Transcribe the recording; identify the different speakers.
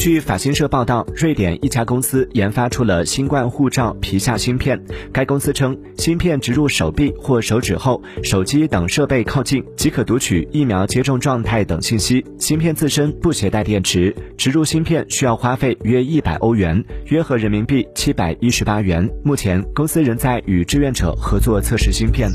Speaker 1: 据法新社报道瑞典一家公司研发出了新冠护照皮下芯片。该公司称芯片植入手臂或手指后手机等设备靠近即可读取疫苗接种状态等信息。芯片自身不携带电池植入芯片需要花费约一百欧元约合人民币七百一十八元。目前公司仍在与志愿者合作测试芯片。